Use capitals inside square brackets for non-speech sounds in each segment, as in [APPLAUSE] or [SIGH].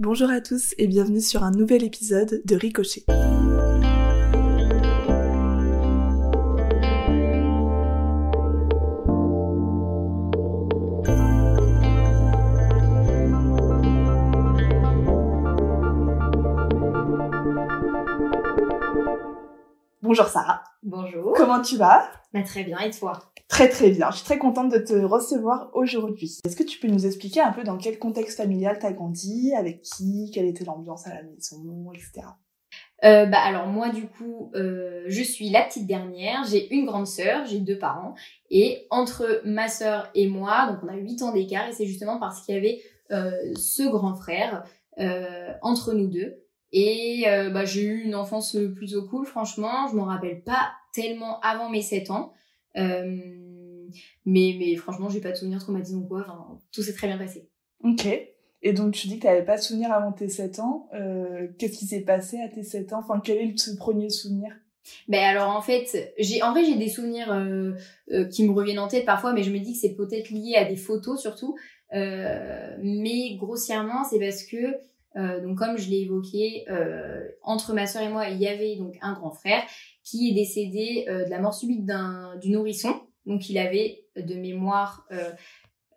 Bonjour à tous et bienvenue sur un nouvel épisode de Ricochet. Bonjour Sarah. Bonjour. Comment tu vas? Bah, très bien, et toi? Très très bien. Je suis très contente de te recevoir aujourd'hui. Est-ce que tu peux nous expliquer un peu dans quel contexte familial t'as grandi, avec qui, quelle était l'ambiance à la maison, etc. euh, Bah alors moi du coup, euh, je suis la petite dernière. J'ai une grande sœur, j'ai deux parents, et entre ma sœur et moi, donc on a 8 ans d'écart, et c'est justement parce qu'il y avait euh, ce grand frère euh, entre nous deux. Et euh, bah, j'ai eu une enfance plutôt cool, franchement. Je m'en rappelle pas tellement avant mes 7 ans. Euh, mais, mais franchement, j'ai pas de souvenir traumatisants ou quoi. Enfin, tout s'est très bien passé. Ok. Et donc tu dis que t'avais pas de souvenir avant tes 7 ans. Euh, Qu'est-ce qui s'est passé à tes 7 ans? Enfin, quel est le premier souvenir? Ben alors en fait, j'ai en vrai j'ai des souvenirs euh, euh, qui me reviennent en tête parfois, mais je me dis que c'est peut-être lié à des photos surtout. Mais grossièrement, c'est parce que donc comme je l'ai évoqué, entre ma soeur et moi, il y avait donc un grand frère qui est décédé euh, de la mort subite d'un du nourrisson. Donc il avait de mémoire euh,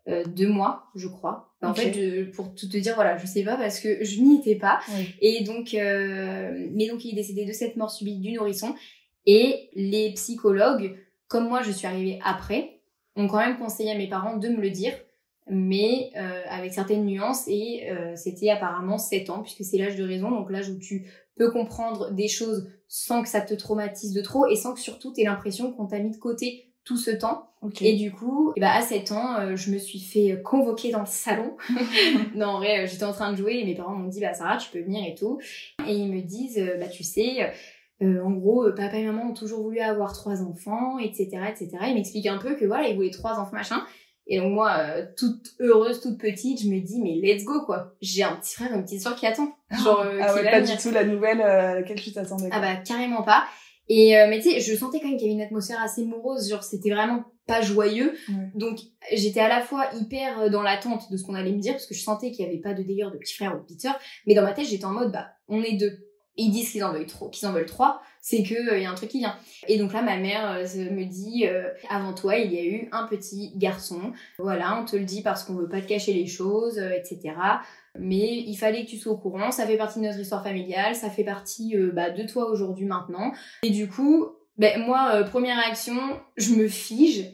euh, deux mois, je crois. En Ok. fait, je- pour tout te dire, voilà, je sais pas parce que je n'y étais pas. Oui. Et donc, euh, mais donc il est décédé de cette mort subite du nourrisson. Et les psychologues, comme moi, je suis arrivée après, ont quand même conseillé à mes parents de me le dire, mais euh, avec certaines nuances. Et euh, c'était apparemment 7 ans, puisque c'est l'âge de raison, donc l'âge où tu peux comprendre des choses sans que ça te traumatise de trop et sans que surtout tu aies l'impression qu'on t'a mis de côté tout ce temps. Et du coup, ben, à 7 ans, euh, je me suis fait convoquer dans le salon. [LAUGHS] [LAUGHS] non, en vrai, euh, j'étais en train de jouer et mes parents m'ont dit, bah Sarah, tu peux venir et tout. Et ils me disent, euh, bah tu sais, euh, en gros, papa et maman ont toujours voulu avoir trois enfants, etc., etc. Ils m'expliquent un peu que voilà, ils voulaient trois enfants, machin. Et donc moi, euh, toute heureuse, toute petite, je me dis, mais let's go, quoi. J'ai un petit frère, une petite soeur qui attend. Genre, euh, ah qui ouais, pas du tout la nouvelle euh, à laquelle tu t'attendais. Ah bah carrément pas. Et euh, mais tu sais, je sentais quand même qu'il y avait une atmosphère assez morose, genre c'était vraiment pas joyeux. Ouais. Donc j'étais à la fois hyper euh, dans l'attente de ce qu'on allait me dire parce que je sentais qu'il y avait pas de délire de petit frère ou de petite sœur, mais dans ma tête j'étais en mode bah on est deux. Et ils disent qu'ils en veulent trop, trois, c'est que euh, y a un truc qui vient. Et donc là ma mère euh, me dit euh, avant toi il y a eu un petit garçon. Voilà, on te le dit parce qu'on veut pas te cacher les choses, etc. Mais il fallait que tu sois au courant, ça fait partie de notre histoire familiale, ça fait partie bah, de toi aujourd'hui maintenant. Et du coup, ben, moi, première réaction, je me fige,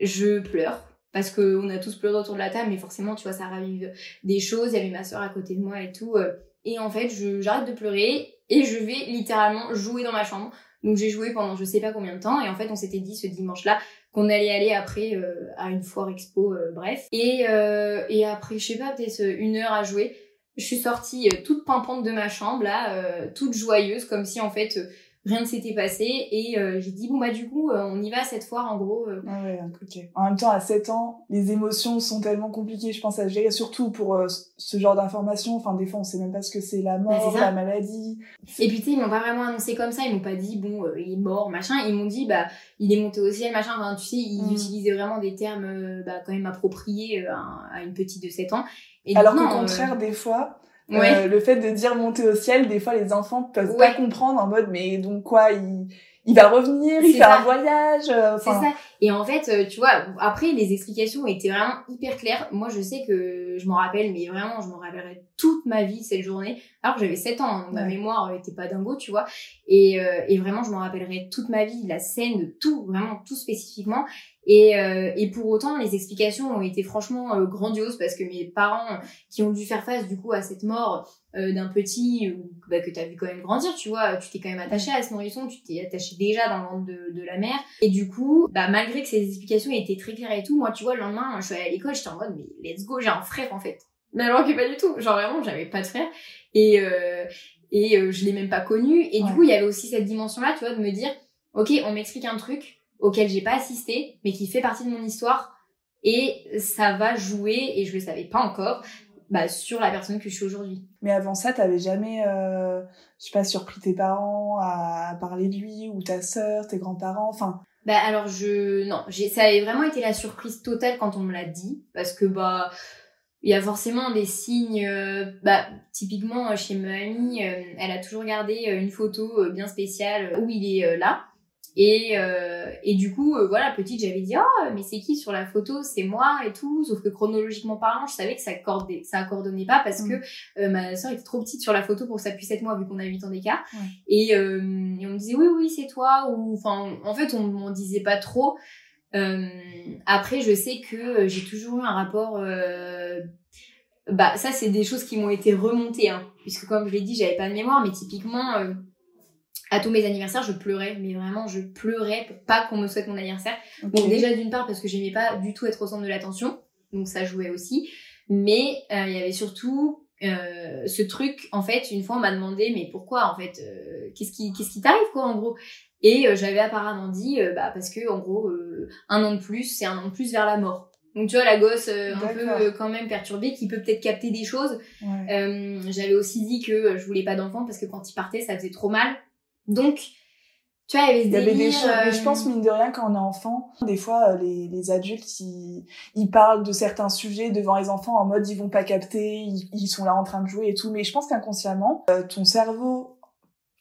je pleure. Parce que on a tous pleuré autour de la table, mais forcément, tu vois, ça ravive des choses. Il y avait ma soeur à côté de moi et tout. Et en fait, j'arrête de pleurer et je vais littéralement jouer dans ma chambre. Donc j'ai joué pendant je sais pas combien de temps. Et en fait, on s'était dit ce dimanche-là qu'on allait aller après euh, à une foire expo, euh, bref. Et, euh, et après, je sais pas, peut-être une heure à jouer, je suis sortie toute pimpante de ma chambre, là, toute joyeuse, comme si en fait rien ne s'était passé. Et euh, j'ai dit, bon bah du coup, euh, on y va cette foire, en gros. euh. Ah ouais, ok. En même temps, à 7 ans, les émotions sont tellement compliquées, je pense, à gérer, surtout pour euh, ce genre d'informations. Enfin, des fois, on sait même pas ce que c'est la Bah, mort, la maladie. Et puis tu sais, ils m'ont pas vraiment annoncé comme ça, ils m'ont pas dit, bon, euh, il est mort, machin. Ils m'ont dit, bah, il est monté au ciel, machin. Enfin, tu sais, ils Mm. utilisaient vraiment des termes bah, quand même appropriés à, à une petite de 7 ans. Et Alors qu'au contraire, des fois, euh, le fait de dire monter au ciel, des fois, les enfants peuvent Ouais. pas comprendre en mode, mais donc quoi, il, il va revenir, il fait ça. un voyage. euh, C'est ça. Et en fait, euh, tu vois, après, les explications étaient vraiment hyper claires. Moi, je sais que je m'en rappelle, mais vraiment, je m'en rappellerai toute ma vie, cette journée. Alors que j'avais 7 ans, hein, ma mémoire euh, était pas dingo, tu vois. Et, euh, et vraiment, je m'en rappellerai toute ma vie, la scène, tout, vraiment tout spécifiquement. Et, euh, et pour autant, les explications ont été franchement euh, grandioses parce que mes parents qui ont dû faire face du coup à cette mort euh, d'un petit bah, que t'as vu quand même grandir, tu vois, tu t'es quand même attaché à ce nourrisson, tu t'es attaché déjà dans le ventre de, de la mère. Et du coup, bah malgré que ces explications étaient très claires et tout, moi tu vois, le lendemain, je suis allée à l'école, j'étais en mode mais let's go, j'ai un frère en fait. Mais alors que pas du tout, genre vraiment, j'avais pas de frère. Et, euh, et euh, je l'ai même pas connu. Et du coup, il y avait aussi cette dimension-là, tu vois, de me dire, ok, on m'explique un truc auquel j'ai pas assisté, mais qui fait partie de mon histoire, et ça va jouer, et je le savais pas encore, bah, sur la personne que je suis aujourd'hui. Mais avant ça, t'avais jamais, euh, je sais pas, surpris tes parents à parler de lui, ou ta sœur, tes grands-parents, enfin, Bah alors je non, j'ai ça avait vraiment été la surprise totale quand on me l'a dit parce que bah il y a forcément des signes. euh, bah, typiquement, euh, chez ma amie, euh, elle a toujours gardé une photo euh, bien spéciale où il est là. Et, euh, et du coup, euh, voilà, petite, j'avais dit, ah, mais c'est qui sur la photo? C'est moi et tout. Sauf que chronologiquement parlant, je savais que ça accordait, ça accordonnait pas parce Mm. que euh, ma soeur était trop petite sur la photo pour que ça puisse être moi vu qu'on a 8 ans d'écart. Et, et on me disait, oui, oui, c'est toi. Ou, enfin, en fait, on m'en disait pas trop. Après, je sais que j'ai toujours eu un rapport. bah, ça, c'est des choses qui m'ont été remontées, hein, puisque comme je l'ai dit, j'avais pas de mémoire, mais typiquement, euh, à tous mes anniversaires, je pleurais, mais vraiment, je pleurais, pas qu'on me souhaite mon anniversaire. Bon, déjà d'une part parce que j'aimais pas du tout être au centre de l'attention, donc ça jouait aussi. Mais euh, il y avait surtout euh, ce truc. En fait, une fois on m'a demandé mais pourquoi en fait euh, qu'est-ce qui qu'est-ce qui t'arrive quoi en gros? Et j'avais apparemment dit bah parce que en gros un an de plus c'est un an de plus vers la mort. Donc tu vois la gosse euh, un peu euh, quand même perturbée qui peut peut-être capter des choses. Ouais. Euh, j'avais aussi dit que je voulais pas d'enfant parce que quand il partait ça faisait trop mal. Donc tu vois il y avait ce Il y avait des choses, mais je euh, pense mine de rien quand on est enfant, des fois euh, les, les adultes ils, ils parlent de certains sujets devant les enfants en mode ils vont pas capter, ils, ils sont là en train de jouer et tout, mais je pense qu'inconsciemment euh, ton cerveau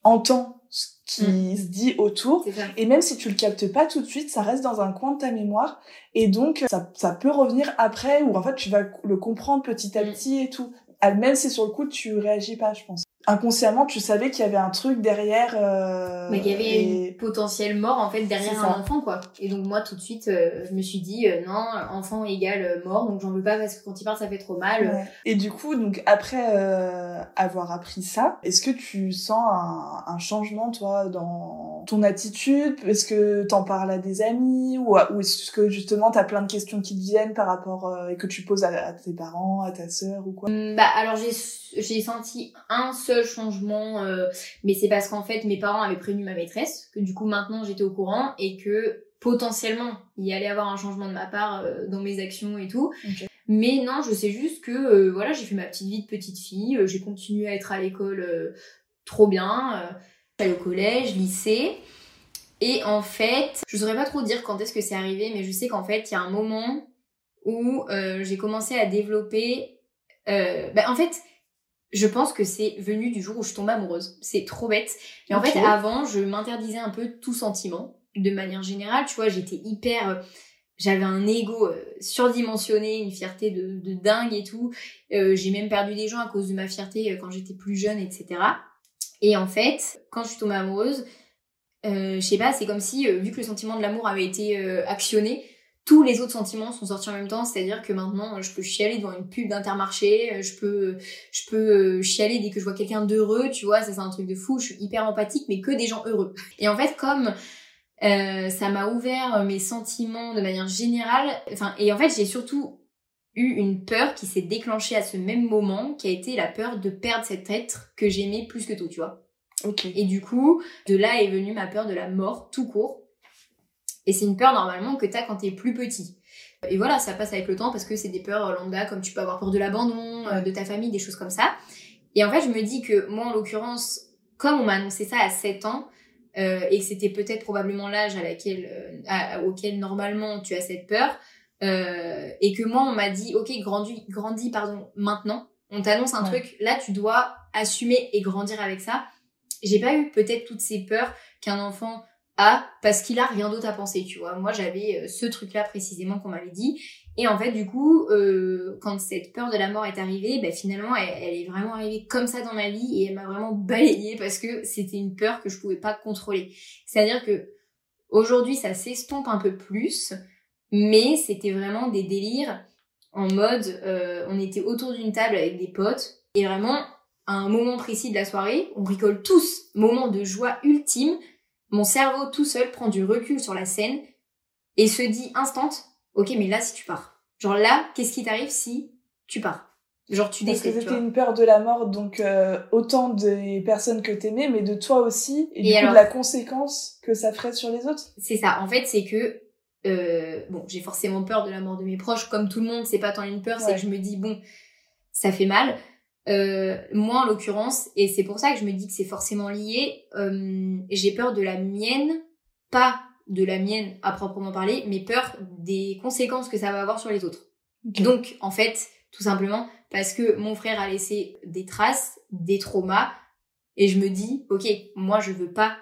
entend ce qui Mm. se dit autour et même si tu le captes pas tout de suite, ça reste dans un coin de ta mémoire et donc ça, ça peut revenir après ou en fait tu vas le comprendre petit à Mm. petit et tout. Ah, Même si sur le coup tu réagis pas, je pense. Inconsciemment, tu savais qu'il y avait un truc derrière. Euh, Mais il y avait et- une potentielle mort en fait derrière un enfant quoi. Et donc moi tout de suite euh, je me suis dit euh, non enfant égale euh, mort donc j'en veux pas parce que quand il part ça fait trop mal. Ouais. Et du coup, donc après euh, avoir appris ça, est-ce que tu sens un, un changement toi dans ton attitude? Est-ce que t'en parles à des amis? Ou, est-ce que justement t'as plein de questions qui te viennent par rapport euh, et que tu poses à, à tes parents, à ta sœur ou quoi? Hum, Bah alors j'ai j'ai senti un seul changement euh, mais c'est parce qu'en fait mes parents avaient prévenu ma maîtresse que du coup maintenant j'étais au courant et que potentiellement il y allait avoir un changement de ma part euh, dans mes actions et tout. Mais non, je sais juste que euh, voilà, j'ai fait ma petite vie de petite fille, j'ai continué à être à l'école trop bien, j'allais au collège, lycée. Et en fait, je saurais pas trop dire quand est-ce que c'est arrivé, mais je sais qu'en fait, il y a un moment où j'ai commencé à développer. Bah, en fait, je pense que c'est venu du jour où je tombe amoureuse. C'est trop bête. Mais en Ok. fait, avant, je m'interdisais un peu tout sentiment. De manière générale, tu vois, j'étais hyper. euh, J'avais un ego euh, surdimensionné, une fierté de, de dingue et tout. Euh, j'ai même perdu des gens à cause de ma fierté quand j'étais plus jeune, etc. Et en fait, quand je suis tombée amoureuse, euh, je sais pas, c'est comme si, euh, vu que le sentiment de l'amour avait été actionné, tous les autres sentiments sont sortis en même temps. C'est-à-dire que maintenant, je peux chialer devant une pub d'Intermarché, euh, je peux, je peux euh, chialer dès que je vois quelqu'un d'heureux, tu vois, ça c'est un truc de fou. Je suis hyper empathique, mais que des gens heureux. Et en fait, comme euh, ça m'a ouvert mes sentiments de manière générale, enfin, et en fait, j'ai surtout eu une peur qui s'est déclenchée à ce même moment, qui a été la peur de perdre cet être que j'aimais plus que tout, tu vois. Ok. Et du coup, de là est venue ma peur de la mort tout court. Et c'est une peur normalement que t'as quand t'es plus petit. Et voilà, ça passe avec le temps parce que c'est des peurs euh, lambda comme tu peux avoir peur de l'abandon, euh, de ta famille, des choses comme ça. Et en fait, je me dis que moi, en l'occurrence, comme on m'a annoncé ça à 7 ans, euh, et que c'était peut-être probablement l'âge à laquelle, euh, à- auquel normalement tu as cette peur, euh, et que moi, on m'a dit, ok, grandis, grandis, pardon, maintenant. On t'annonce un Ouais. truc, là, tu dois assumer et grandir avec ça j'ai pas eu peut-être toutes ces peurs qu'un enfant a parce qu'il a rien d'autre à penser, tu vois. Moi, j'avais euh, ce truc-là précisément qu'on m'avait dit. Et en fait, du coup, euh, quand cette peur de la mort est arrivée, bah, finalement, elle, elle est vraiment arrivée comme ça dans ma vie et elle m'a vraiment balayée parce que c'était une peur que je pouvais pas contrôler. C'est-à-dire que aujourd'hui, ça s'estompe un peu plus, mais c'était vraiment des délires en mode, euh, on était autour d'une table avec des potes et vraiment à un moment précis de la soirée, on rigole tous, moment de joie ultime. Mon cerveau tout seul prend du recul sur la scène et se dit instant, ok mais là si tu pars, genre là qu'est-ce qui t'arrive si tu pars, genre tu Parce que c'était une peur de la mort, donc euh, autant des personnes que t'aimais, mais de toi aussi, et, Et du coup de la conséquence que ça ferait sur les autres. C'est ça. En fait, c'est que euh, bon, j'ai forcément peur de la mort de mes proches, comme tout le monde. C'est pas tant une peur, c'est que je me dis bon, ça fait mal. Euh, moi, en l'occurrence, et c'est pour ça que je me dis que c'est forcément lié. euh, j'ai peur de la mienne, pas de la mienne à proprement parler, mais peur des conséquences que ça va avoir sur les autres. Donc, en fait, tout simplement parce que mon frère a laissé des traces, des traumas, et je me dis, ok, moi je veux pas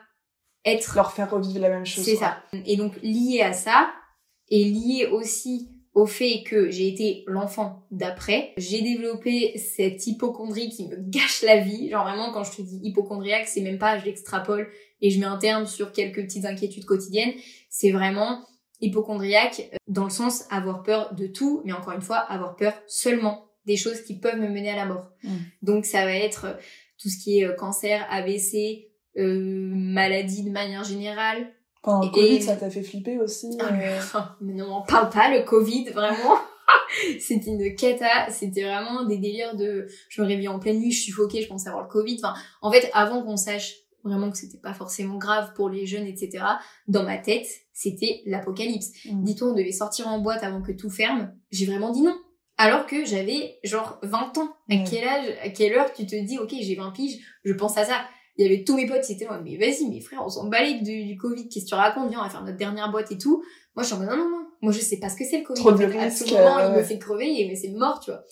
être leur faire revivre la même chose. C'est ça. Et donc lié à ça, et lié aussi au fait que j'ai été l'enfant d'après, j'ai développé cette hypochondrie qui me gâche la vie. Genre vraiment, quand je te dis hypochondriaque, c'est même pas je l'extrapole et je mets un terme sur quelques petites inquiétudes quotidiennes. C'est vraiment hypochondriaque dans le sens avoir peur de tout, mais encore une fois, avoir peur seulement des choses qui peuvent me mener à la mort. Mm. Donc ça va être tout ce qui est euh, cancer, AVC, euh, maladie de manière générale, pendant le Covid, ça t'a fait flipper aussi ah, euh... mais non, on parle pas, le Covid, vraiment. [LAUGHS] c'était une cata, c'était vraiment des délires de... Je me réveillais en pleine nuit, je suffoquais, je pensais avoir le Covid. Enfin, en fait, avant qu'on sache vraiment que c'était pas forcément grave pour les jeunes, etc., dans ma tête, c'était l'apocalypse. Mm. Dis-toi, on devait sortir en boîte avant que tout ferme. J'ai vraiment dit non. Alors que j'avais genre 20 ans. À quel âge, à quelle heure tu te dis, ok, j'ai 20 piges, je pense à ça il y avait tous mes potes qui étaient là, mais vas-y, mes frères, on s'en du, du Covid, qu'est-ce que tu racontes, viens, on va faire notre dernière boîte et tout. Moi, je suis en mode, non, non, non, moi, je sais pas ce que c'est le Covid. Trop de moment, il me fait crever, mais c'est mort, tu vois.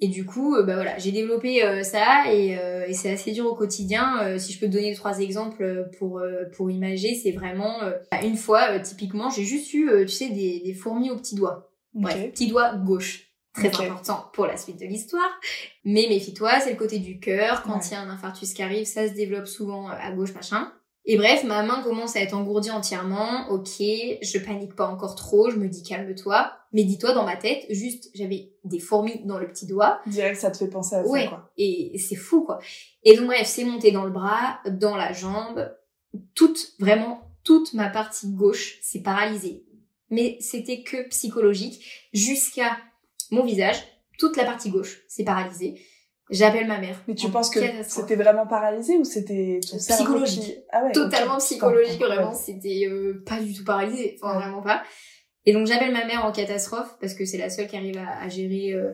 Et du coup, euh, bah voilà, j'ai développé euh, ça et, euh, et c'est assez dur au quotidien. si je peux te donner trois exemples pour pour imager, c'est vraiment une fois typiquement, j'ai juste eu, tu sais, des, des fourmis au petit doigt. Bref, petit doigt gauche très important pour la suite de l'histoire. Mais méfie-toi, c'est le côté du cœur. Quand il y a un infarctus qui arrive, ça se développe souvent euh, à gauche, machin. Et bref, ma main commence à être engourdie entièrement. Ok, je panique pas encore trop. Je me dis calme-toi. Mais dis-toi dans ma tête, juste j'avais des fourmis dans le petit doigt. Direct, ça te fait penser à ça, quoi. Et c'est fou, quoi. Et donc bref, c'est monté dans le bras, dans la jambe, toute, vraiment toute ma partie gauche s'est paralysée. Mais c'était que psychologique jusqu'à mon visage, toute la partie gauche, c'est paralysé. J'appelle ma mère. Mais tu penses que c'était vraiment paralysé ou c'était psychologique ah ouais, Totalement psychologique, vraiment. C'était euh, pas du tout paralysé, enfin vraiment pas. Et donc j'appelle ma mère en catastrophe parce que c'est la seule qui arrive à, gérer euh,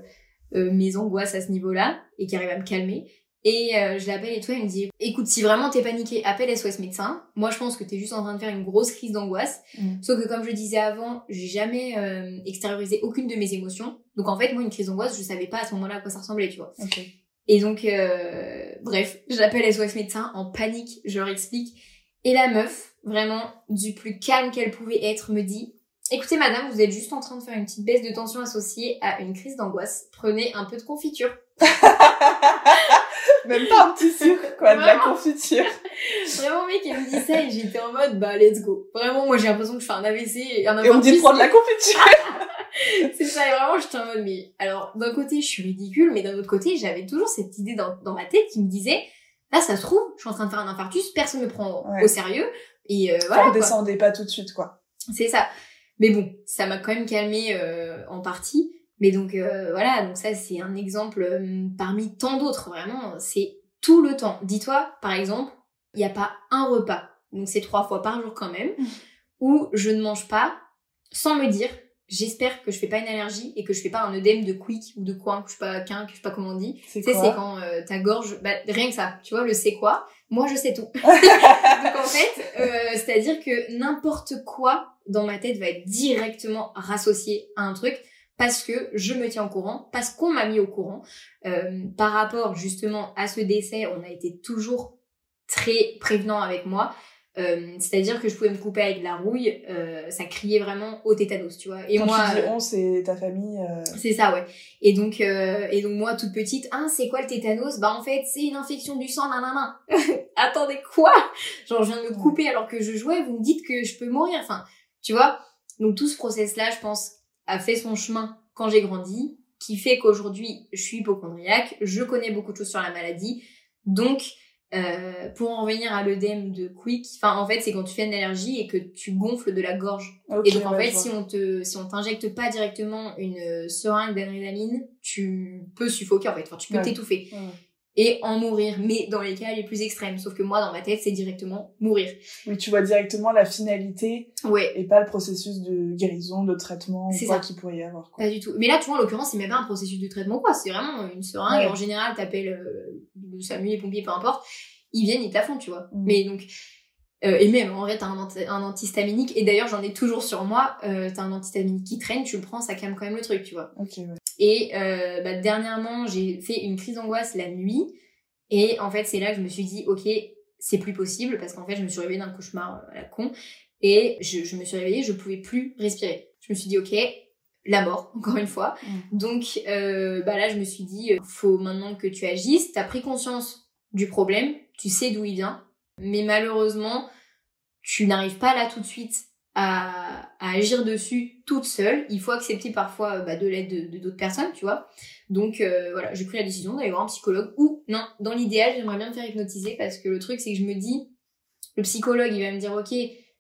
euh, mes angoisses à ce niveau-là et qui arrive à me calmer. Et euh, je l'appelle et tout, elle me dit écoute, si vraiment t'es paniqué, appelle SOS médecin. Moi, je pense que t'es juste en train de faire une grosse crise d'angoisse. Mm. Sauf que comme je disais avant, j'ai jamais euh, extériorisé aucune de mes émotions. Donc en fait, moi, une crise d'angoisse, je savais pas à ce moment-là à quoi ça ressemblait, tu vois. Et donc, euh, bref, j'appelle SOS médecin en panique, je leur explique. Et la meuf, vraiment du plus calme qu'elle pouvait être, me dit Écoutez madame, vous êtes juste en train de faire une petite baisse de tension associée à une crise d'angoisse. Prenez un peu de confiture. [LAUGHS] Même pas un petit sucre, quoi, de la confiture. [LAUGHS] Vraiment, mec, il me dit ça et j'étais en mode, bah, let's go. Vraiment, moi, j'ai l'impression que je fais un AVC et un Et on me dit de prendre de la confiture. [LAUGHS] c'est ça, et vraiment, j'étais en mode, mais, alors, d'un côté, je suis ridicule, mais d'un autre côté, j'avais toujours cette idée dans, dans ma tête qui me disait, là, ça se trouve, je suis en train de faire un infarctus, personne me prend au sérieux, et euh, voilà. On descendait pas tout de suite, quoi. C'est ça. Mais bon, ça m'a quand même calmé euh, en partie. Mais donc euh, voilà, donc ça c'est un exemple euh, parmi tant d'autres, vraiment, c'est tout le temps. Dis-toi, par exemple, il n'y a pas un repas, donc c'est trois fois par jour quand même, [LAUGHS] où je ne mange pas sans me dire, j'espère que je fais pas une allergie et que je fais pas un œdème de quick ou de coin, que je sais pas qu'un, que je sais pas comment on dit. C'est c'est quand euh, ta gorge, bah, rien que ça, tu vois, le c'est quoi. Moi, je sais tout. [LAUGHS] donc en fait, c'est-à-dire que n'importe quoi dans ma tête va être directement rassocié à un truc parce que je me tiens au courant, parce qu'on m'a mis au courant. Euh, par rapport justement à ce décès, on a été toujours très prévenant avec moi. Euh, c'est-à-dire que je pouvais me couper avec de la rouille, euh, ça criait vraiment au tétanos, tu vois. Et Quand moi, tu dis on, c'est ta famille. C'est ça, ouais. Et donc, et donc moi, toute petite, ah, c'est quoi le tétanos? Bah en fait, c'est une infection du sang, nanana. [LAUGHS] Attendez quoi? Genre, je viens de me couper alors que je jouais, vous me dites que je peux mourir. Enfin, tu vois? Donc tout ce process-là, je pense, a fait son chemin quand j'ai grandi, qui fait qu'aujourd'hui je suis hypochondriaque, je connais beaucoup de choses sur la maladie, donc euh, pour en revenir à l'œdème de Quick, enfin en fait c'est quand tu fais une allergie et que tu gonfles de la gorge. et donc en fait si on te si on t'injecte pas directement une seringue d'adrénaline, tu peux suffoquer en fait, enfin tu peux t'étouffer et en mourir, mais dans les cas les plus extrêmes. Sauf que moi, dans ma tête, c'est directement mourir. Oui, tu vois directement la finalité ouais. et pas le processus de guérison, de traitement, quoi qu'il pourrait y avoir. Quoi. Pas du tout. Mais là, tu vois, en l'occurrence, c'est même pas un processus de traitement, quoi. C'est vraiment une seringue. En général, t'appelles euh, le SAMU, les pompiers, peu importe. Ils viennent, ils font, tu vois. Mm. Mais donc, Euh, et même en vrai, t'as un, un antihistaminique. Et d'ailleurs, j'en ai toujours sur moi. Euh, t'as un antihistaminique qui traîne, tu le prends, ça calme quand même le truc, tu vois. Ok, ouais. Et euh, bah, dernièrement, j'ai fait une crise d'angoisse la nuit. Et en fait, c'est là que je me suis dit, ok, c'est plus possible parce qu'en fait, je me suis réveillée d'un cauchemar à la con. Et je, je me suis réveillée, je pouvais plus respirer. Je me suis dit, ok, la mort, [LAUGHS] encore une fois. Mm. Donc bah là, je me suis dit, faut maintenant que tu agisses. T'as pris conscience du problème, tu sais d'où il vient. Mais malheureusement, tu n'arrives pas là tout de suite à, à agir dessus toute seule. Il faut accepter parfois euh, bah, de l'aide de de d'autres personnes, tu vois. Donc euh, voilà, j'ai pris la décision d'aller voir un psychologue. Ou non, dans l'idéal, j'aimerais bien me faire hypnotiser parce que le truc, c'est que je me dis, le psychologue, il va me dire, ok,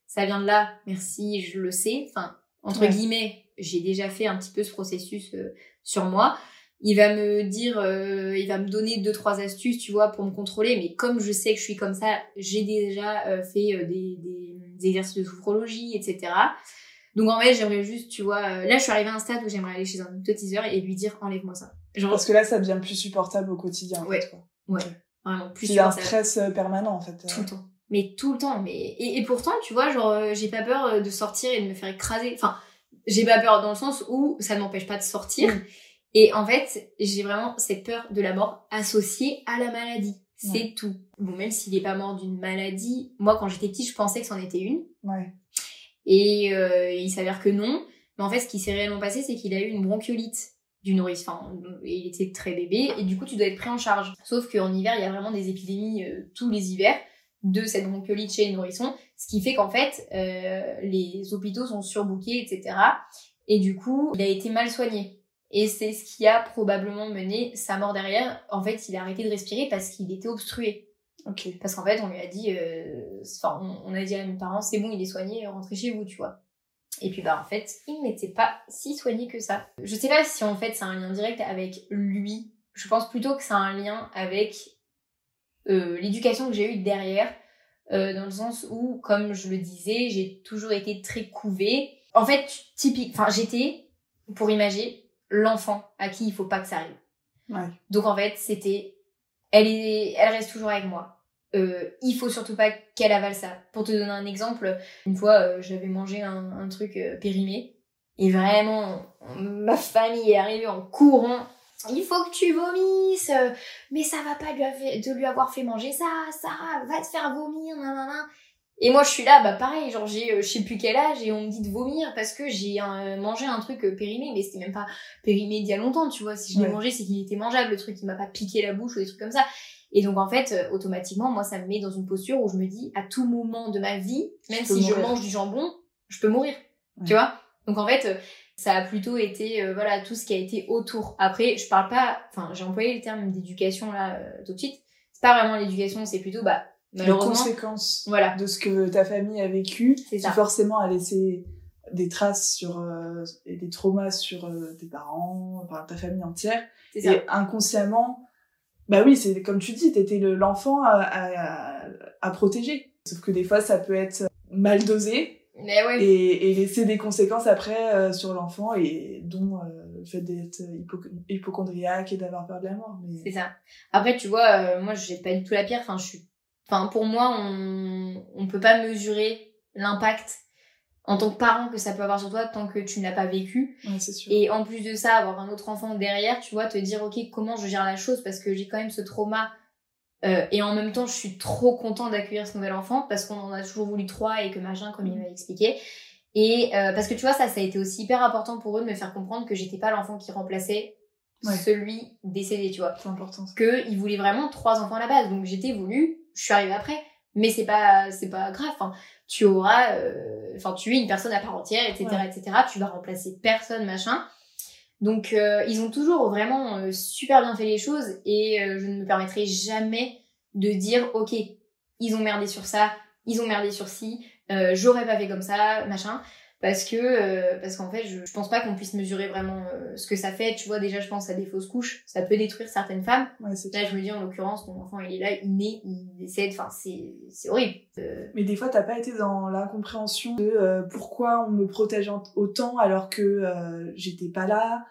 ça vient de là, merci, je le sais. Enfin, entre Ouais. guillemets, j'ai déjà fait un petit peu ce processus euh, sur moi. Il va me dire, euh, il va me donner deux trois astuces, tu vois, pour me contrôler. Mais comme je sais que je suis comme ça, j'ai déjà euh, fait euh, des, des, des exercices de sophrologie, etc. Donc en fait, j'aimerais juste, tu vois, euh, là je suis arrivée à un stade où j'aimerais aller chez un hypnotiseur et lui dire enlève-moi ça. Genre Parce que là, ça devient plus supportable au quotidien. en Ouais. fait, quoi. Ouais. Vraiment plus il y a un stress euh, permanent, en fait. tout le temps. Mais tout le temps. Mais et, et pourtant, tu vois, genre euh, j'ai pas peur euh, de sortir et de me faire écraser. Enfin, j'ai pas peur dans le sens où ça ne m'empêche pas de sortir. Mm. Et en fait, j'ai vraiment cette peur de la mort associée à la maladie. C'est Ouais. tout. Bon, même s'il est pas mort d'une maladie, moi quand j'étais petite, je pensais que c'en était une. Ouais. Et euh, il s'avère que non. Mais en fait, ce qui s'est réellement passé, c'est qu'il a eu une bronchiolite du nourrice. Enfin, il était très bébé et du coup, tu dois être pris en charge. Sauf qu'en hiver, il y a vraiment des épidémies euh, tous les hivers de cette bronchiolite chez les nourrissons, ce qui fait qu'en fait, euh, les hôpitaux sont surbookés, etc. Et du coup, il a été mal soigné. Et c'est ce qui a probablement mené sa mort derrière. En fait, il a arrêté de respirer parce qu'il était obstrué. Ok. Parce qu'en fait, on lui a dit, euh, enfin, on, on a dit à mes parents, c'est bon, il est soigné, rentrez chez vous, tu vois. Et puis, bah, en fait, il n'était pas si soigné que ça. Je sais pas si, en fait, c'est un lien direct avec lui. Je pense plutôt que c'est un lien avec euh, l'éducation que j'ai eue derrière, euh, dans le sens où, comme je le disais, j'ai toujours été très couvée. En fait, typique, enfin, j'étais, pour imaginer, l'enfant à qui il faut pas que ça arrive. Ouais. Donc en fait, c'était, elle est, elle reste toujours avec moi. Euh, il faut surtout pas qu'elle avale ça. Pour te donner un exemple, une fois, euh, j'avais mangé un, un truc euh, périmé et vraiment, ma famille est arrivée en courant. Il faut que tu vomisses, mais ça va pas lui de lui avoir fait manger ça, Sarah, va te faire vomir, nanana. Et moi, je suis là, bah pareil, genre j'ai, euh, je sais plus quel âge et on me dit de vomir parce que j'ai euh, mangé un truc euh, périmé, mais c'était même pas périmé d'il y a longtemps, tu vois. Si je l'ai Ouais. mangé, c'est qu'il était mangeable, le truc, il m'a pas piqué la bouche ou des trucs comme ça. Et donc, en fait, euh, automatiquement, moi, ça me met dans une posture où je me dis, à tout moment de ma vie, même si je mange du jambon, je peux mourir. Ouais. Tu vois Donc, en fait, euh, ça a plutôt été, euh, voilà, tout ce qui a été autour. Après, je parle pas, enfin, j'ai employé le terme d'éducation, là, euh, tout de suite. C'est pas vraiment l'éducation, c'est plutôt, bah, Les conséquences voilà. de ce que ta famille a vécu, C'est qui forcément a laissé des traces sur euh, et des traumas sur euh, tes parents, enfin ta famille entière. C'est ça. Et inconsciemment, bah oui, c'est comme tu dis, t'étais le- l'enfant à, à, à protéger. Sauf que des fois, ça peut être mal dosé Mais ouais. et, et laisser des conséquences après euh, sur l'enfant, et dont euh, le fait d'être hypo- hypochondriaque et d'avoir peur de la mort. Mais... C'est ça. Après, tu vois, euh, moi, je jette pas du tout la pierre. Enfin, je suis. Enfin, pour moi, on on peut pas mesurer l'impact en tant que parent que ça peut avoir sur toi tant que tu ne l'as pas vécu. Ouais, c'est sûr. Et en plus de ça, avoir un autre enfant derrière, tu vois, te dire ok, comment je gère la chose parce que j'ai quand même ce trauma. Euh, et en même temps, je suis trop content d'accueillir ce nouvel enfant parce qu'on en a toujours voulu trois et que machin, comme il m'a expliqué. Et euh, parce que tu vois, ça, ça a été aussi hyper important pour eux de me faire comprendre que j'étais pas l'enfant qui remplaçait Ouais. celui décédé, tu vois C'est important. il voulait vraiment trois enfants à la base. Donc j'étais voulu, je suis arrivée après, mais c'est pas c'est pas grave. Enfin, tu auras, euh, enfin tu es une personne à part entière, etc., Ouais. etc. Tu vas remplacer personne, machin. Donc euh, ils ont toujours vraiment euh, super bien fait les choses et je ne me permettrai jamais de dire ok ils ont merdé sur ça, ils ont merdé sur ci, j'aurais pas fait comme ça, machin. Parce que euh, parce qu'en fait je, je pense pas qu'on puisse mesurer vraiment euh, ce que ça fait. Tu vois déjà je pense à des fausses couches, ça peut détruire certaines femmes. Ouais, Là, je me dis, en l'occurrence, ton enfant, il est là, il naît, il décède, enfin, c'est, c'est horrible. Euh, Mais des fois, t'as pas été dans l'incompréhension de euh, pourquoi on me protège autant alors que euh, j'étais pas là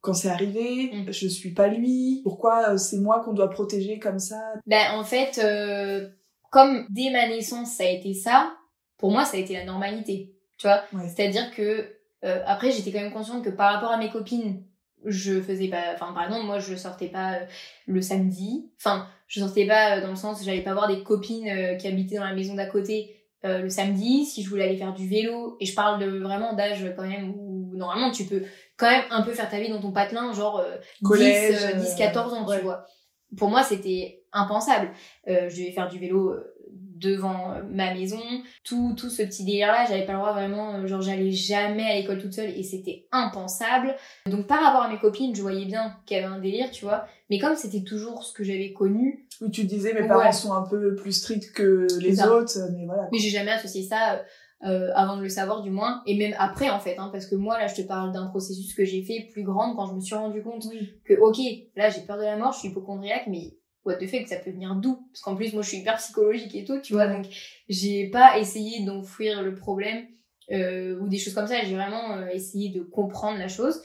quand c'est arrivé, Mm. je suis pas lui. Pourquoi c'est moi qu'on doit protéger comme ça? Ben, en fait, euh, comme dès ma naissance ça a été ça, pour moi ça a été la normalité. Tu vois Ouais. C'est-à-dire que euh, après j'étais quand même consciente que par rapport à mes copines, je faisais pas enfin par exemple moi je sortais pas euh, le samedi, enfin je sortais pas euh, dans le sens j'allais pas voir des copines qui habitaient dans la maison d'à côté euh, le samedi si je voulais aller faire du vélo et je parle de vraiment d'âge quand même où normalement tu peux quand même un peu faire ta vie dans ton patelin genre euh, 10, Collège, euh, 10 14 ans ouais. tu vois. Pour moi c'était impensable. Je devais faire du vélo devant euh, ma maison, tout tout ce petit délire là, j'avais pas le droit vraiment euh, genre j'allais jamais à l'école toute seule et c'était impensable. Donc par rapport à mes copines, je voyais bien qu'il y avait un délire, tu vois, mais comme c'était toujours ce que j'avais connu, Où tu disais, mes Ouais. parents sont un peu plus stricts que les ça. autres, mais voilà. mais j'ai jamais associé ça euh, euh, avant de le savoir du moins et même après en fait hein, parce que moi là je te parle d'un processus que j'ai fait plus grande quand je me suis rendu compte Oui. que ok là j'ai peur de la mort je suis hypochondriaque mais what the fuck ça peut venir d'où? Parce qu'en plus moi je suis hyper psychologique et tout tu vois donc j'ai pas essayé d'enfouir le problème euh, ou des choses comme ça. J'ai vraiment euh, essayé de comprendre la chose.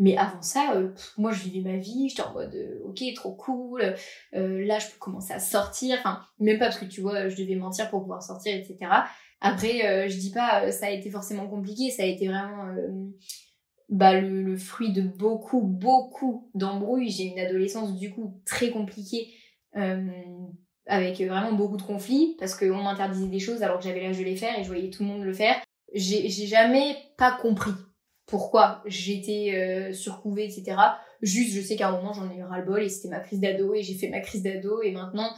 Mais avant ça euh, pff, moi je vivais ma vie j'étais en mode ok trop cool là je peux commencer à sortir. Enfin même pas parce que tu vois je devais mentir pour pouvoir sortir etc après je dis pas ça a été forcément compliqué ça a été vraiment bah, le, fruit de beaucoup, beaucoup d'embrouilles. J'ai une adolescence du coup très compliquée, euh, avec vraiment beaucoup de conflits, parce qu'on m'interdisait des choses alors que j'avais l'âge de les faire et je voyais tout le monde le faire. J'ai j'ai jamais pas compris pourquoi j'étais euh, surcouvée, etc. Juste, je sais qu'à un moment j'en ai eu ras-le-bol et c'était ma crise d'ado et j'ai fait ma crise d'ado et maintenant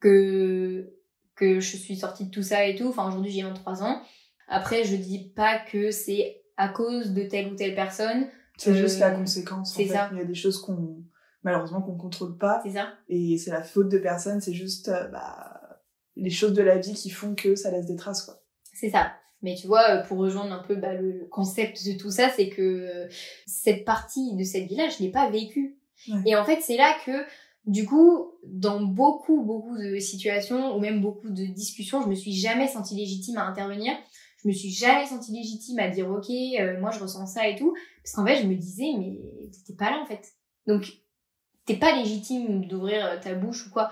que que je suis sortie de tout ça et tout, enfin aujourd'hui j'ai 23 ans. Après, je dis pas que c'est à cause de telle ou telle personne, C'est Euh, juste la conséquence. en c'est ça. Il y a des choses qu'on, malheureusement, qu'on contrôle pas. c'est ça Et c'est la faute de personne, c'est juste, euh, bah, les choses de la vie qui font que ça laisse des traces, quoi. C'est ça. Mais tu vois, euh, pour rejoindre un peu bah, le concept de tout ça, c'est que cette partie de cette vie-là, je l'ai pas vécue. Ouais. Et en fait, c'est là que, du coup, dans beaucoup, beaucoup de situations, ou même beaucoup de discussions, je me suis jamais sentie légitime à intervenir. Je me suis jamais sentie légitime à dire, ok, euh, moi je ressens ça et tout. Parce qu'en fait, je me disais, mais t'étais pas là en fait. Donc, t'es pas légitime d'ouvrir euh, ta bouche ou quoi.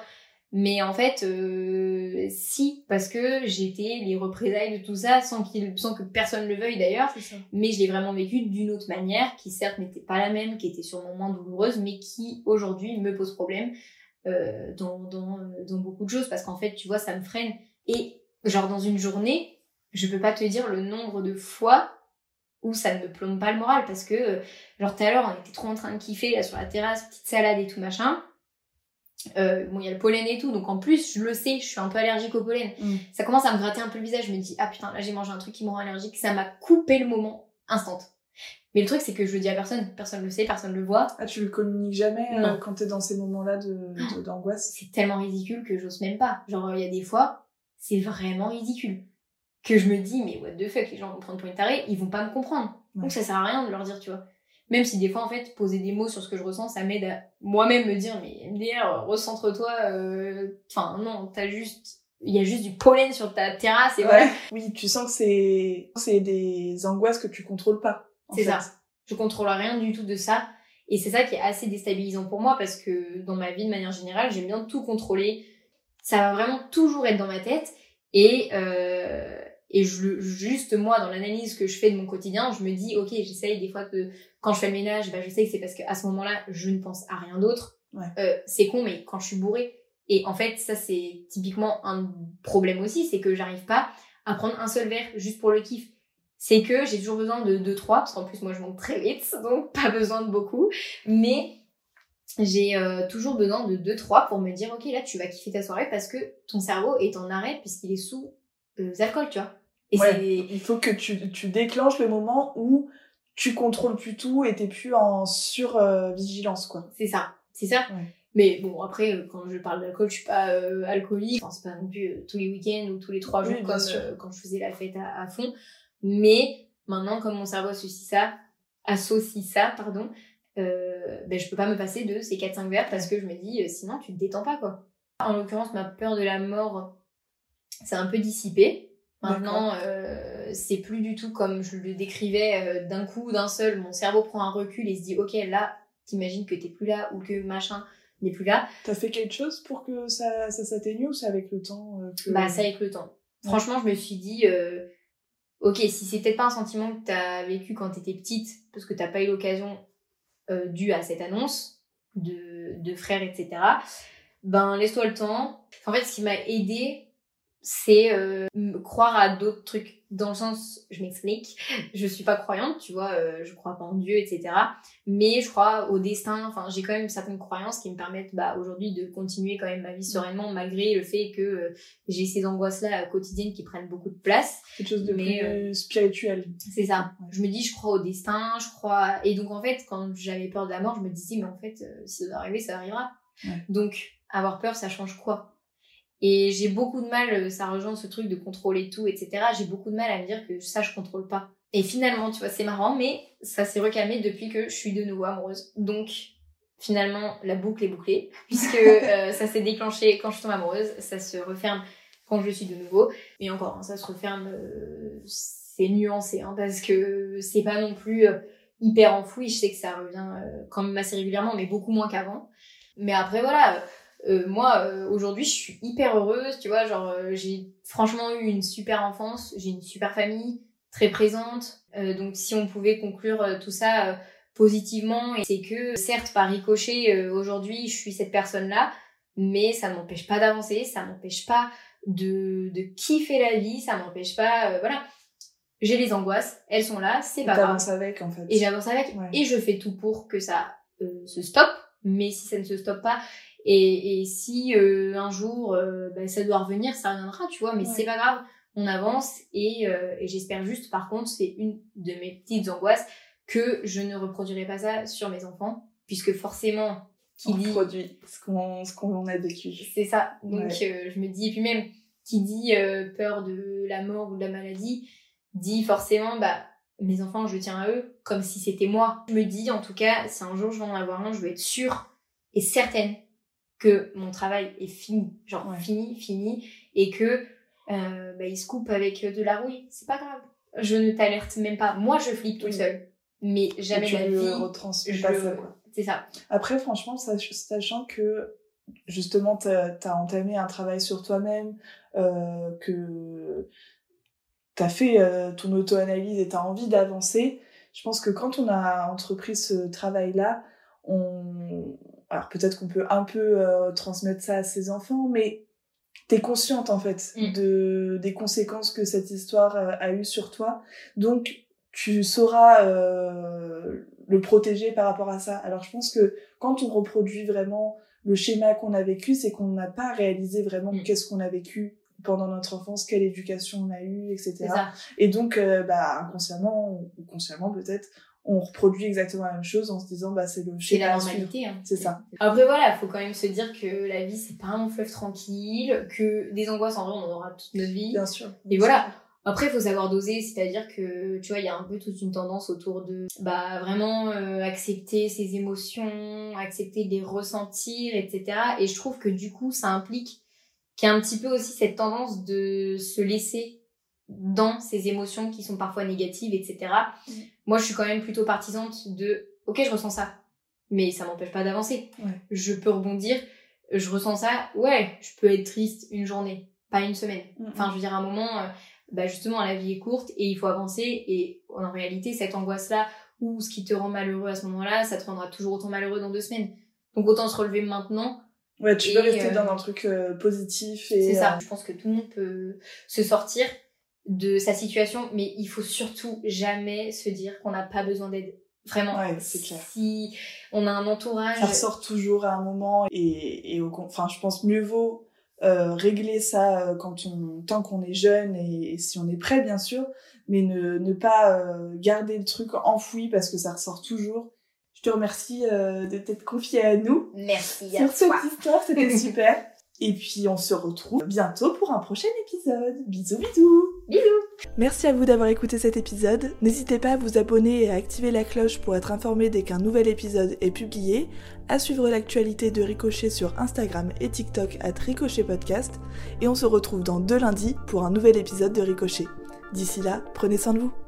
Mais en fait, euh, si, parce que j'étais les représailles de tout ça sans, qu'il, sans que personne le veuille d'ailleurs. Mais je l'ai vraiment vécu d'une autre manière, qui certes n'était pas la même, qui était sûrement moins douloureuse, mais qui aujourd'hui me pose problème euh, dans, dans, dans beaucoup de choses. Parce qu'en fait, tu vois, ça me freine. Et genre dans une journée, je peux pas te dire le nombre de fois où ça ne me plombe pas le moral. Parce que, euh, genre tout à l'heure, on était trop en train de kiffer là sur la terrasse, petite salade et tout machin. Euh, bon, il y a le pollen et tout, donc en plus, je le sais, je suis un peu allergique au pollen. Mm. Ça commence à me gratter un peu le visage, je me dis, ah putain, là j'ai mangé un truc qui me rend allergique, ça m'a coupé le moment instant. Mais le truc, c'est que je le dis à personne, personne le sait, personne le voit. Ah, tu le communiques jamais euh, quand t'es dans ces moments-là de, de- d'angoisse? C'est tellement ridicule que j'ose même pas. Genre, il y a des fois, c'est vraiment ridicule. Que je me dis, mais what the fuck, les gens vont prendre pour une tarée, ils vont pas me comprendre. Ouais. Donc ça sert à rien de leur dire, tu vois. Même si des fois, en fait, poser des mots sur ce que je ressens, ça m'aide à moi-même me dire, mais MDR, recentre-toi. euh, Enfin, non, t'as juste. Il y a juste du pollen sur ta terrasse et voilà. Oui, tu sens que c'est, c'est des angoisses que tu contrôles pas. C'est ça. Je contrôle rien du tout de ça. Et c'est ça qui est assez déstabilisant pour moi parce que dans ma vie de manière générale, j'aime bien tout contrôler. Ça va vraiment toujours être dans ma tête. Et, euh, et je, juste moi, dans l'analyse que je fais de mon quotidien, je me dis, ok, j'essaye des fois que quand je fais le ménage, bah, je sais que c'est parce qu'à ce moment-là, je ne pense à rien d'autre. Ouais. Euh, c'est con, mais quand je suis bourrée. Et en fait, ça c'est typiquement un problème aussi, c'est que j'arrive pas à prendre un seul verre juste pour le kiff c'est que j'ai toujours besoin de 2-3, parce qu'en plus moi je monte très vite, [LAUGHS] donc pas besoin de beaucoup, mais j'ai euh, toujours besoin de 2-3 pour me dire ok là tu vas kiffer ta soirée parce que ton cerveau est en arrêt puisqu'il est sous euh, alcool, tu vois. Et Ouais. c'est Il faut que tu, tu déclenches le moment où tu contrôles plus tout et t'es plus en sur-vigilance, quoi. c'est ça, c'est ça. Ouais. Mais bon après euh, quand je parle d'alcool, je suis pas euh, alcoolique, enfin, c'est pas non plus euh, tous les week-ends ou tous les trois jours comme euh, quand je faisais la fête à, à fond. Mais maintenant comme mon cerveau associe ça, associe ça, pardon, euh, ben je peux pas me passer de ces 4-5 verres parce que je me dis euh, sinon tu te détends pas quoi. En l'occurrence ma peur de la mort c'est un peu dissipé. Maintenant euh, c'est plus du tout comme je le décrivais euh, d'un coup d'un seul mon cerveau prend un recul et se dit ok là t'imagines que t'es plus là ou que machin n'est plus là. T'as fait quelque chose pour que ça, ça s'atténue ou c'est avec le temps euh, que... Bah, c'est avec le temps. Franchement, je me suis dit, euh, ok, si c'est peut-être pas un sentiment que t'as vécu quand t'étais petite, parce que t'as pas eu l'occasion due à cette annonce de, de frères, etc., ben laisse-toi le temps. En fait, ce qui m'a aidé, c'est euh, croire à d'autres trucs. Dans le sens, je m'explique, je suis pas croyante, tu vois, euh, je crois pas en Dieu, etc. Mais je crois au destin. Enfin, j'ai quand même certaines croyances qui me permettent, bah, aujourd'hui, de continuer quand même ma vie sereinement, malgré le fait que euh, j'ai ces angoisses-là quotidiennes qui prennent beaucoup de place. Quelque chose de Mais, plus spirituel. C'est ça. Je me dis, je crois au destin, je crois. Et donc, en fait, quand j'avais peur de la mort, je me disais, mais en fait, euh, si ça doit arriver, ça arrivera. Ouais. Donc, avoir peur, ça change quoi? Et j'ai beaucoup de mal, euh, ça rejoint ce truc de contrôler tout, etc. J'ai beaucoup de mal à me dire que ça, je contrôle pas. Et finalement, tu vois, c'est marrant, mais ça s'est recalmé depuis que je suis de nouveau amoureuse. Donc, finalement, la boucle est bouclée, [LAUGHS] puisque euh, ça s'est déclenché quand je tombe amoureuse, ça se referme quand je suis de nouveau. Mais encore, hein, ça se referme, euh, c'est nuancé, hein, parce que c'est pas non plus hyper enfoui. Je sais que ça revient quand même assez régulièrement, mais beaucoup moins qu'avant. Mais après, voilà, euh, moi, euh, aujourd'hui, je suis hyper heureuse, tu vois, genre, euh, j'ai franchement eu une super enfance, j'ai une super famille, très présente. Donc, si on pouvait conclure tout ça positivement, c'est que, certes, par ricochet, aujourd'hui, je suis cette personne-là, mais ça ne m'empêche pas d'avancer, ça m'empêche pas de, de kiffer la vie, ça m'empêche pas, voilà. J'ai les angoisses, elles sont là, c'est pas grave. avec, en fait. Et j'avance avec, Ouais. et je fais tout pour que ça se stoppe, mais si ça ne se stoppe pas, et, et si euh, un jour euh, bah, ça doit revenir, ça reviendra, tu vois, mais Ouais. c'est pas grave, on avance, et, euh, et j'espère juste, par contre, c'est une de mes petites angoisses, que je ne reproduirai pas ça sur mes enfants, puisque forcément, qui On dit... produit ce qu'on ce qu'on a vécu. C'est ça. Donc Ouais. je me dis, et puis même, qui dit peur de la mort ou de la maladie, dit forcément, bah, mes enfants, je tiens à eux, comme si c'était moi. Je me dis, en tout cas, si un jour je vais en avoir un, je veux être sûre et certaine que mon travail est fini. Genre, Ouais. fini, fini, et que euh, bah, il se coupe avec de la rouille. C'est pas grave. Je ne t'alerte même pas. Moi, je flippe toute Oui. seule. Mais jamais tu le vie. je pas ça, quoi. C'est ça. Après, franchement, sach- sachant que justement, t'as as entamé un travail sur toi-même, euh, que t'as fait euh, ton auto-analyse et t'as envie d'avancer, je pense que quand on a entrepris ce travail-là, on... Alors peut-être qu'on peut un peu euh, transmettre ça à ses enfants, mais t'es consciente en fait Mm. de des conséquences que cette histoire euh, a eu sur toi, donc tu sauras euh, le protéger par rapport à ça. Alors je pense que quand on reproduit vraiment le schéma qu'on a vécu, c'est qu'on n'a pas réalisé vraiment Mm. qu'est-ce qu'on a vécu pendant notre enfance, quelle éducation on a eue, etc. Et donc, bah, inconsciemment ou consciemment peut-être, on reproduit exactement la même chose en se disant, bah, c'est le C'est la normalité. Hein. C'est ça. Après voilà, faut quand même se dire que la vie c'est pas un fleuve tranquille, que des angoisses en vrai on en aura toute notre vie. Bien sûr. Et voilà. Après faut savoir doser, c'est-à-dire que tu vois il y a un peu toute une tendance autour de bah vraiment euh, accepter ses émotions, accepter de les ressentir, etc. Et je trouve que du coup ça implique qu'il y a un petit peu aussi cette tendance de se laisser dans ces émotions qui sont parfois négatives, etc. Moi je suis quand même plutôt partisante de ok je ressens ça, mais ça m'empêche pas d'avancer. Ouais. Je peux rebondir, je ressens ça, ouais, je peux être triste une journée, pas une semaine. Enfin, je veux dire, à un moment, euh, bah justement, la vie est courte et il faut avancer. Et en réalité, cette angoisse-là, ou ce qui te rend malheureux à ce moment-là, ça te rendra toujours autant malheureux dans deux semaines. Donc autant se relever maintenant. Ouais, tu peux rester euh, dans un truc euh, positif et. C'est ça. euh, Je pense que tout le monde peut se sortir de sa situation, mais il faut surtout jamais se dire qu'on n'a pas besoin d'aide. Vraiment. Ouais, c'est clair. Si on a un entourage. ça ressort toujours à un moment et, et au enfin je pense mieux vaut euh, régler ça euh, quand on tant qu'on est jeune et, et si on est prêt bien sûr mais ne, ne pas euh, garder le truc enfoui parce que ça ressort toujours je te remercie euh, de t'être confié à nous Merci à sur cette toi. histoire c'était [LAUGHS] super et puis on se retrouve bientôt pour un prochain épisode bisous bisous Bisous. Merci à vous d'avoir écouté cet épisode. N'hésitez pas à vous abonner et à activer la cloche pour être informé dès qu'un nouvel épisode est publié, à suivre l'actualité de Ricochet sur Instagram et TikTok à Ricochet Podcast, et on se retrouve dans deux lundis pour un nouvel épisode de Ricochet. D'ici là, prenez soin de vous.